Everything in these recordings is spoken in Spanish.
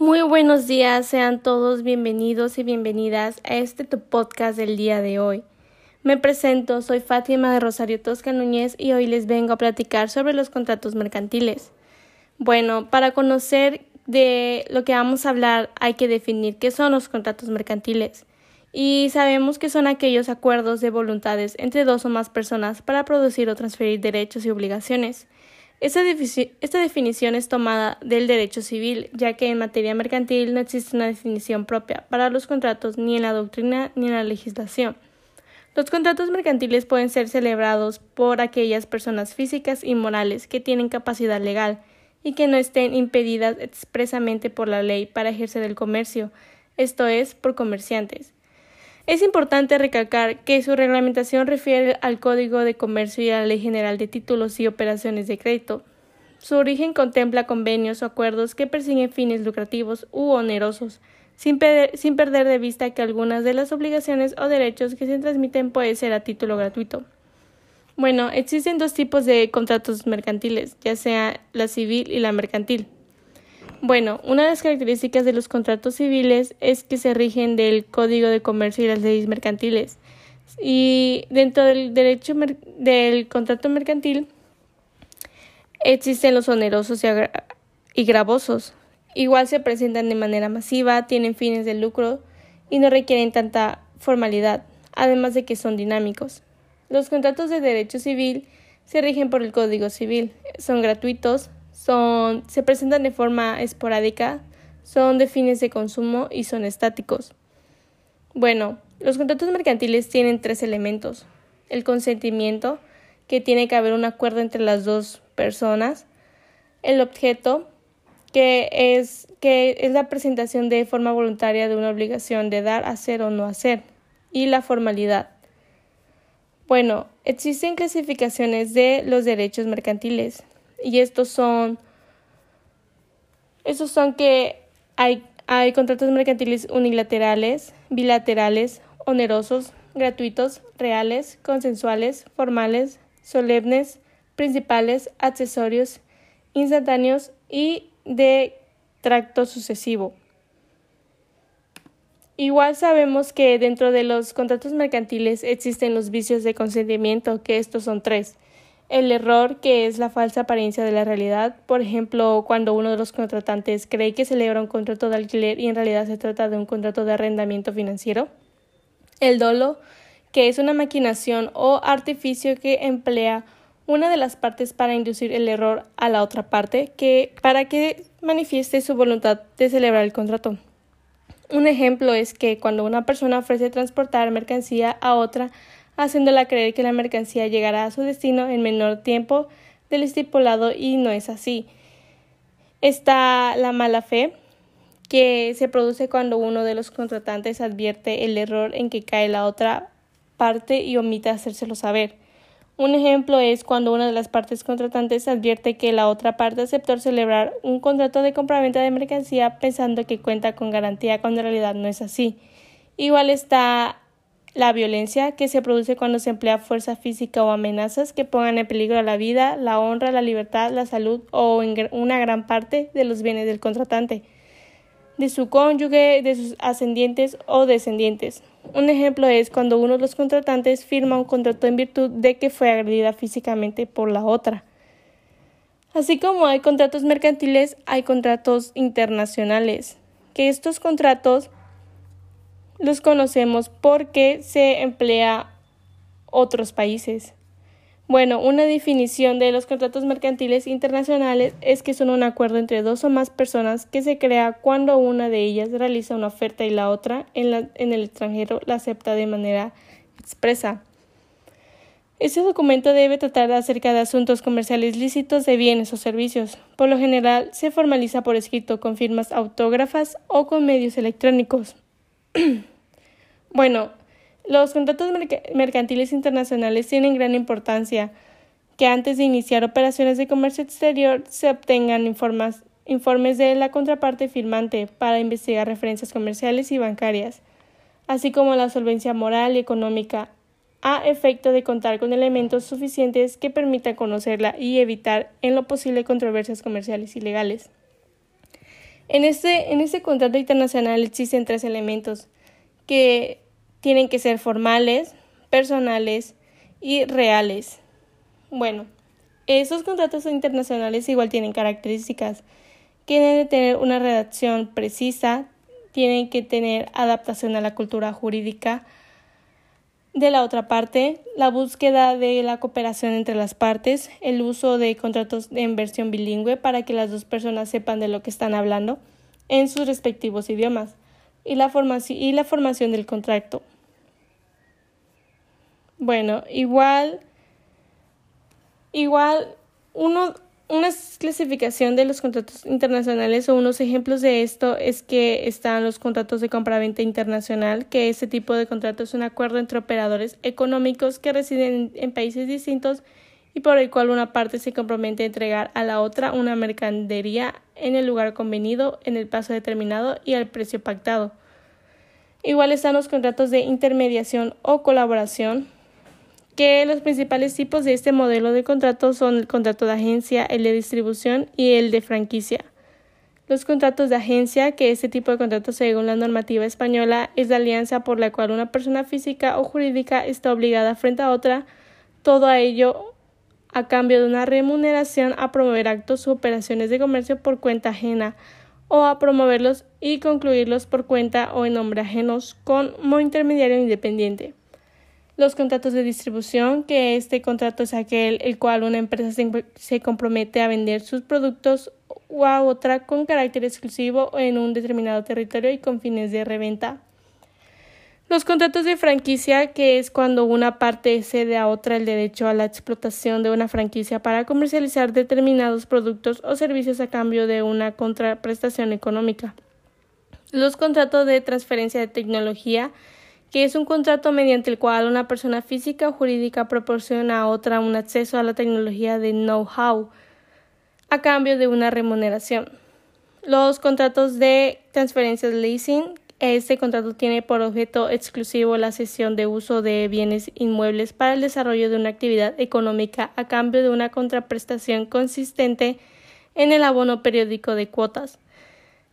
buenos días, sean todos bienvenidos y bienvenidas a este tu podcast del día de hoy. Me presento, soy Fátima de Rosario Tosca Núñez y hoy les vengo a platicar sobre los contratos mercantiles. Bueno, para conocer de lo que vamos a hablar hay que definir qué son los contratos mercantiles. Y sabemos que son aquellos acuerdos de voluntades entre dos o más personas para producir o transferir derechos y obligaciones. Esta, definición es tomada del derecho civil, ya que en materia mercantil no existe una definición propia para los contratos ni en la doctrina ni en la legislación. Los contratos mercantiles pueden ser celebrados por aquellas personas físicas y morales que tienen capacidad legal y que no estén impedidas expresamente por la ley para ejercer el comercio, esto es, por comerciantes. Es importante recalcar que su reglamentación refiere al Código de Comercio y a la Ley General de Títulos y Operaciones de Crédito. Su origen contempla convenios o acuerdos que persiguen fines lucrativos u onerosos, sin, perder de vista que algunas de las obligaciones o derechos que se transmiten pueden ser a título gratuito. Bueno, existen dos tipos de contratos mercantiles, ya sea la civil y la mercantil. Bueno, una de las características de los contratos civiles es que se rigen del Código de Comercio y las leyes mercantiles. Y dentro del derecho del contrato mercantil existen los onerosos y gravosos, Igual se presentan de manera masiva, tienen fines de lucro y no requieren tanta formalidad, además de que son dinámicos. Los contratos de derecho civil se rigen por el Código Civil, son gratuitos, son, se presentan de forma esporádica, son de fines de consumo y son estáticos. Bueno, los contratos mercantiles tienen tres elementos. El consentimiento, que tiene que haber un acuerdo entre las dos personas. El objeto, que es, que es la presentación de forma voluntaria de una obligación de dar, hacer o no hacer, y la formalidad. Bueno, existen clasificaciones de los derechos mercantiles, y estos son, son que hay, hay contratos mercantiles unilaterales, bilaterales, onerosos, gratuitos, reales, consensuales, formales, solemnes, principales, accesorios, instantáneos y de tracto sucesivo. Igual sabemos que dentro de los contratos mercantiles existen los vicios de consentimiento, que estos son tres. El error, que es la falsa apariencia de la realidad, por ejemplo, cuando uno de los contratantes cree que celebra un contrato de alquiler y en realidad se trata de un contrato de arrendamiento financiero. El dolo, que es una maquinación o artificio que emplea una de las partes para inducir el error a la otra parte que para que manifieste su voluntad de celebrar el contrato. Un ejemplo es que cuando una persona ofrece transportar mercancía a otra, haciéndola creer que la mercancía llegará a su destino en menor tiempo del estipulado y no es así. Está la mala fe, que se produce cuando uno de los contratantes advierte el error en que cae la otra parte y omite hacérselo saber. Un ejemplo es cuando una de las partes contratantes advierte que la otra parte aceptó celebrar un contrato de compraventa de mercancía pensando que cuenta con garantía cuando en realidad no es así. Igual está la violencia que se produce cuando se emplea fuerza física o amenazas que pongan en peligro la vida, la honra, la libertad, la salud o una gran parte de los bienes del contratante de su cónyuge, de sus ascendientes o descendientes. Un ejemplo es cuando uno de los contratantes firma un contrato en virtud de que fue agredida físicamente por la otra. Así como hay contratos mercantiles, hay contratos internacionales, que estos contratos los conocemos porque se emplea otros países. Bueno, una definición de los contratos mercantiles internacionales es que son un acuerdo entre dos o más personas que se crea cuando una de ellas realiza una oferta y la otra en, en el extranjero la acepta de manera expresa. Este documento debe tratar acerca de asuntos comerciales lícitos de bienes o servicios. Por lo general, se formaliza por escrito con firmas autógrafas o con medios electrónicos. bueno, los contratos mercantiles internacionales tienen gran importancia que antes de iniciar operaciones de comercio exterior se obtengan informes de la contraparte firmante para investigar referencias comerciales y bancarias, así como la solvencia moral y económica, a efecto de contar con elementos suficientes que permitan conocerla y evitar en lo posible controversias comerciales ilegales. En este, en este contrato internacional existen tres elementos que tienen que ser formales, personales y reales. Bueno, esos contratos internacionales igual tienen características que deben tener una redacción precisa, tienen que tener adaptación a la cultura jurídica, de la otra parte, la búsqueda de la cooperación entre las partes, el uso de contratos en versión bilingüe para que las dos personas sepan de lo que están hablando en sus respectivos idiomas y la, formación, y la formación del contrato. Bueno, igual, igual uno una clasificación de los contratos internacionales o unos ejemplos de esto es que están los contratos de compra-venta internacional, que este tipo de contrato es un acuerdo entre operadores económicos que residen en países distintos y por el cual una parte se compromete a entregar a la otra una mercadería en el lugar convenido, en el plazo determinado y al precio pactado. Igual están los contratos de intermediación o colaboración, que los principales tipos de este modelo de contrato son el contrato de agencia, el de distribución y el de franquicia. Los contratos de agencia, que este tipo de contrato según la normativa española es la alianza por la cual una persona física o jurídica está obligada frente a otra, todo a ello a cambio de una remuneración a promover actos u operaciones de comercio por cuenta ajena o a promoverlos y concluirlos por cuenta o en nombre ajenos como intermediario independiente los contratos de distribución, que este contrato es aquel el cual una empresa se, compromete a vender sus productos o a otra con carácter exclusivo en un determinado territorio y con fines de reventa. Los contratos de franquicia, que es cuando una parte cede a otra el derecho a la explotación de una franquicia para comercializar determinados productos o servicios a cambio de una contraprestación económica. Los contratos de transferencia de tecnología, que es un contrato mediante el cual una persona física o jurídica proporciona a otra un acceso a la tecnología de know-how a cambio de una remuneración. Los contratos de transferencia de leasing. Este contrato tiene por objeto exclusivo la cesión de uso de bienes inmuebles para el desarrollo de una actividad económica a cambio de una contraprestación consistente en el abono periódico de cuotas.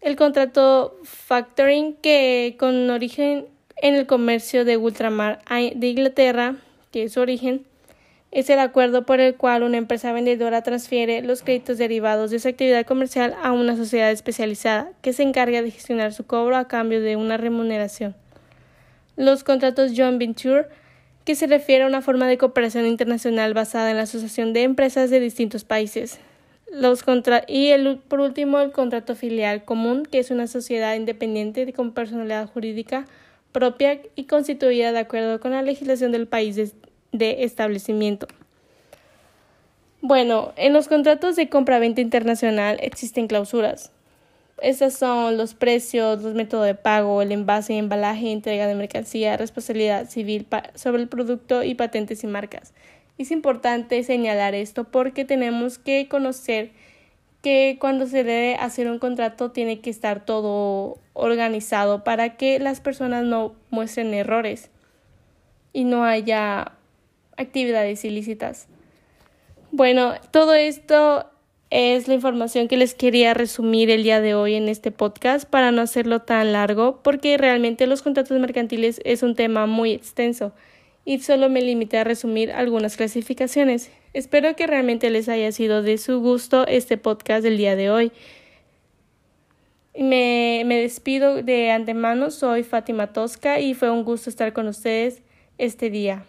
El contrato factoring, que con origen en el comercio de ultramar de Inglaterra, que es su origen, es el acuerdo por el cual una empresa vendedora transfiere los créditos derivados de su actividad comercial a una sociedad especializada que se encarga de gestionar su cobro a cambio de una remuneración. Los contratos Joint Venture, que se refiere a una forma de cooperación internacional basada en la asociación de empresas de distintos países. Los y el, por último, el contrato filial común, que es una sociedad independiente con personalidad jurídica propia y constituida de acuerdo con la legislación del país establecimiento. Bueno, en los contratos de compra-venta internacional existen clausuras. Estas son los precios, los métodos de pago, el envase, embalaje, entrega de mercancía, responsabilidad civil sobre el producto y patentes y marcas. Es importante señalar esto porque tenemos que conocer que cuando se debe hacer un contrato tiene que estar todo organizado para que las personas no muestren errores y no haya actividades ilícitas. Bueno, todo esto es la información que les quería resumir el día de hoy en este podcast para no hacerlo tan largo porque realmente los contratos mercantiles es un tema muy extenso y solo me limité a resumir algunas clasificaciones. Espero que realmente les haya sido de su gusto este podcast del día de hoy. Me, me despido de antemano, soy Fátima Tosca y fue un gusto estar con ustedes este día.